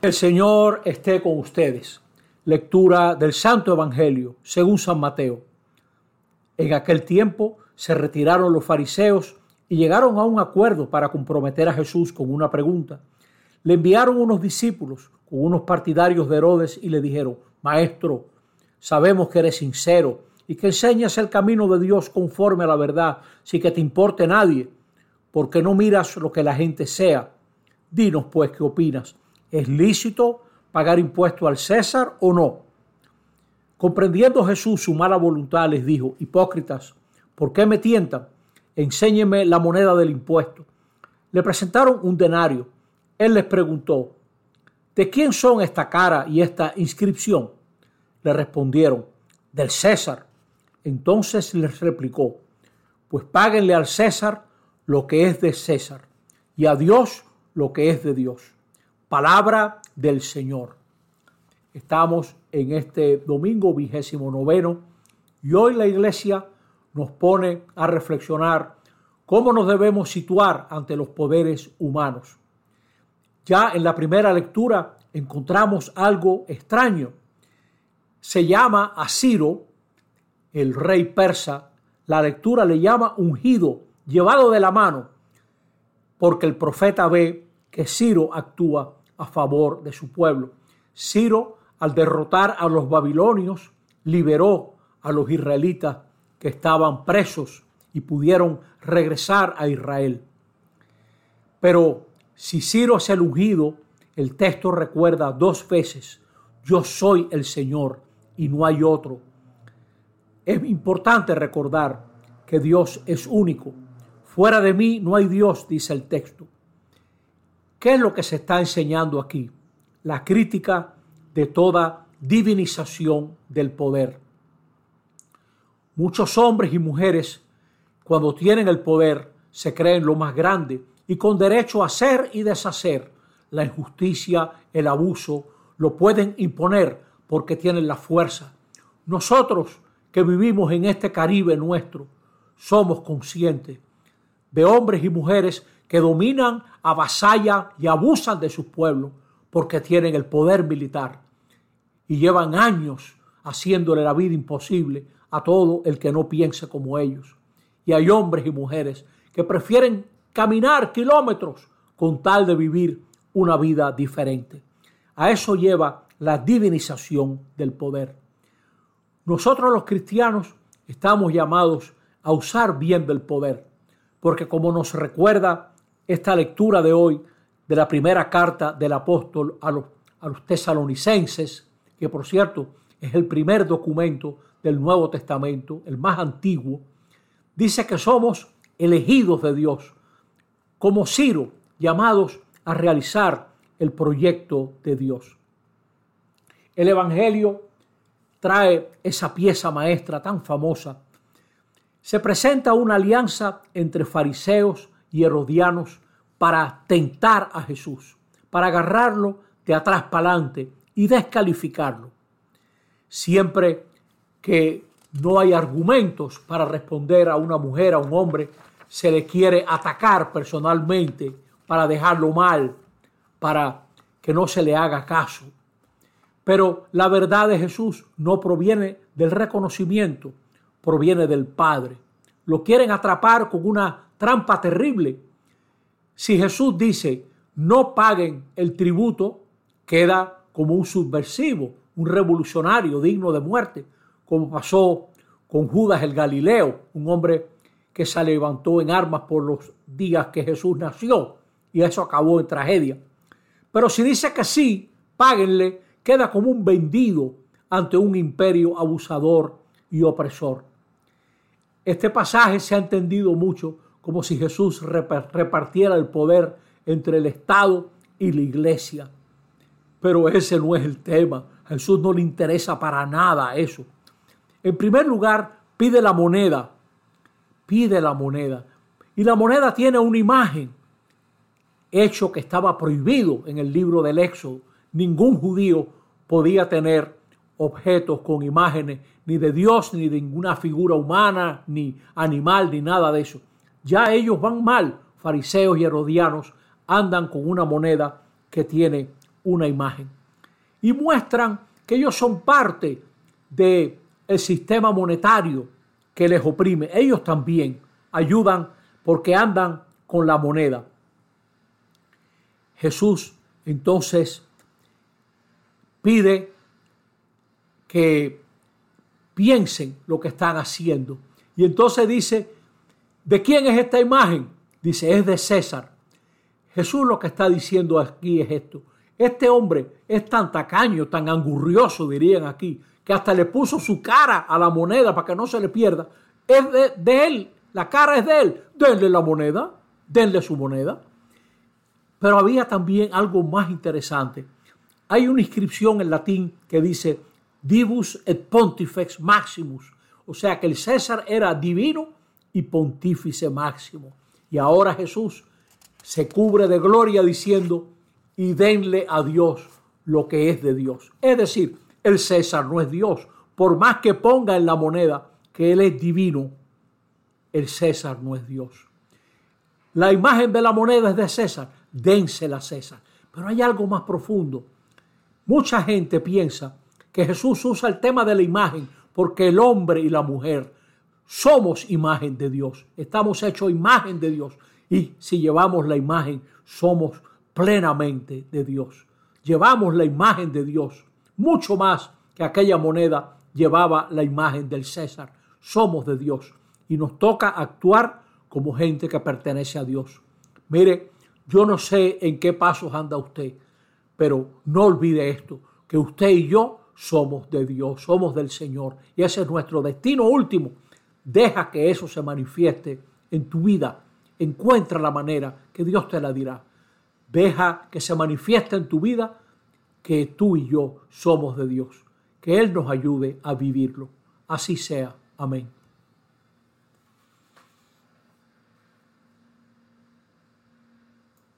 El Señor esté con ustedes. Lectura del Santo Evangelio según San Mateo. En aquel tiempo se retiraron los fariseos y llegaron a un acuerdo para comprometer a Jesús con una pregunta. Le enviaron unos discípulos con unos partidarios de Herodes y le dijeron, Maestro, sabemos que eres sincero y que enseñas el camino de Dios conforme a la verdad, sin que te importe nadie, porque no miras lo que la gente sea. Dinos pues qué opinas. ¿Es lícito pagar impuesto al César o no? Comprendiendo Jesús su mala voluntad, les dijo, Hipócritas, ¿por qué me tientan? Enséñeme la moneda del impuesto. Le presentaron un denario. Él les preguntó, ¿de quién son esta cara y esta inscripción? Le respondieron, del César. Entonces les replicó, pues páguenle al César lo que es de César y a Dios lo que es de Dios. Palabra del Señor. Estamos en este domingo vigésimo noveno y hoy la iglesia nos pone a reflexionar cómo nos debemos situar ante los poderes humanos. Ya en la primera lectura encontramos algo extraño. Se llama a Ciro, el rey persa, la lectura le llama ungido, llevado de la mano, porque el profeta ve que Ciro actúa a favor de su pueblo. Ciro, al derrotar a los babilonios, liberó a los israelitas que estaban presos y pudieron regresar a Israel. Pero si Ciro es el ungido, el texto recuerda dos veces, yo soy el Señor y no hay otro. Es importante recordar que Dios es único. Fuera de mí no hay Dios, dice el texto. ¿Qué es lo que se está enseñando aquí? La crítica de toda divinización del poder. Muchos hombres y mujeres, cuando tienen el poder, se creen lo más grande y con derecho a hacer y deshacer la injusticia, el abuso, lo pueden imponer porque tienen la fuerza. Nosotros que vivimos en este Caribe nuestro, somos conscientes de hombres y mujeres que dominan, avasallan y abusan de sus pueblos porque tienen el poder militar y llevan años haciéndole la vida imposible a todo el que no piense como ellos. Y hay hombres y mujeres que prefieren caminar kilómetros con tal de vivir una vida diferente. A eso lleva la divinización del poder. Nosotros los cristianos estamos llamados a usar bien del poder, porque como nos recuerda esta lectura de hoy de la primera carta del apóstol a los, a los tesalonicenses, que por cierto es el primer documento del Nuevo Testamento, el más antiguo, dice que somos elegidos de Dios, como Ciro, llamados a realizar el proyecto de Dios. El Evangelio trae esa pieza maestra tan famosa. Se presenta una alianza entre fariseos y herodianos para tentar a Jesús, para agarrarlo de atrás para adelante y descalificarlo. Siempre que no hay argumentos para responder a una mujer, a un hombre, se le quiere atacar personalmente para dejarlo mal, para que no se le haga caso. Pero la verdad de Jesús no proviene del reconocimiento, proviene del Padre. Lo quieren atrapar con una trampa terrible. Si Jesús dice, no paguen el tributo, queda como un subversivo, un revolucionario digno de muerte como pasó con Judas el Galileo, un hombre que se levantó en armas por los días que Jesús nació, y eso acabó en tragedia. Pero si dice que sí, páguenle, queda como un vendido ante un imperio abusador y opresor. Este pasaje se ha entendido mucho como si Jesús repartiera el poder entre el Estado y la iglesia. Pero ese no es el tema. Jesús no le interesa para nada eso. En primer lugar, pide la moneda. Pide la moneda. Y la moneda tiene una imagen, hecho que estaba prohibido en el libro del Éxodo. Ningún judío podía tener objetos con imágenes ni de Dios, ni de ninguna figura humana, ni animal, ni nada de eso. Ya ellos van mal. Fariseos y herodianos andan con una moneda que tiene una imagen. Y muestran que ellos son parte del el sistema monetario que les oprime. Ellos también ayudan porque andan con la moneda. Jesús entonces pide que piensen lo que están haciendo. Y entonces dice, ¿de quién es esta imagen? Dice, es de César. Jesús lo que está diciendo aquí es esto. Este hombre es tan tacaño, tan angurrioso, dirían aquí, que hasta le puso su cara a la moneda para que no se le pierda. Es de, él, la cara es de él. Denle la moneda, denle su moneda. Pero había también algo más interesante. Hay una inscripción en latín que dice Divus et Pontifex Maximus, o sea que el César era divino y pontífice máximo. Y ahora Jesús se cubre de gloria diciendo, y denle a Dios lo que es de Dios. Es decir, el César no es Dios. Por más que ponga en la moneda que Él es divino, el César no es Dios. La imagen de la moneda es de César, dénsela a César. Pero hay algo más profundo. Mucha gente piensa que Jesús usa el tema de la imagen porque el hombre y la mujer somos imagen de Dios. Estamos hechos imagen de Dios. Y si llevamos la imagen, somos plenamente de Dios. Llevamos la imagen de Dios, mucho más que aquella moneda llevaba la imagen del César. Somos de Dios y nos toca actuar como gente que pertenece a Dios. Mire, yo no sé en qué pasos anda usted, pero no olvide esto, que usted y yo somos de Dios, somos del Señor y ese es nuestro destino último. Deja que eso se manifieste en tu vida. Encuentra la manera que Dios te la dirá. Deja que se manifieste en tu vida que tú y yo somos de Dios. Que Él nos ayude a vivirlo. Así sea. Amén.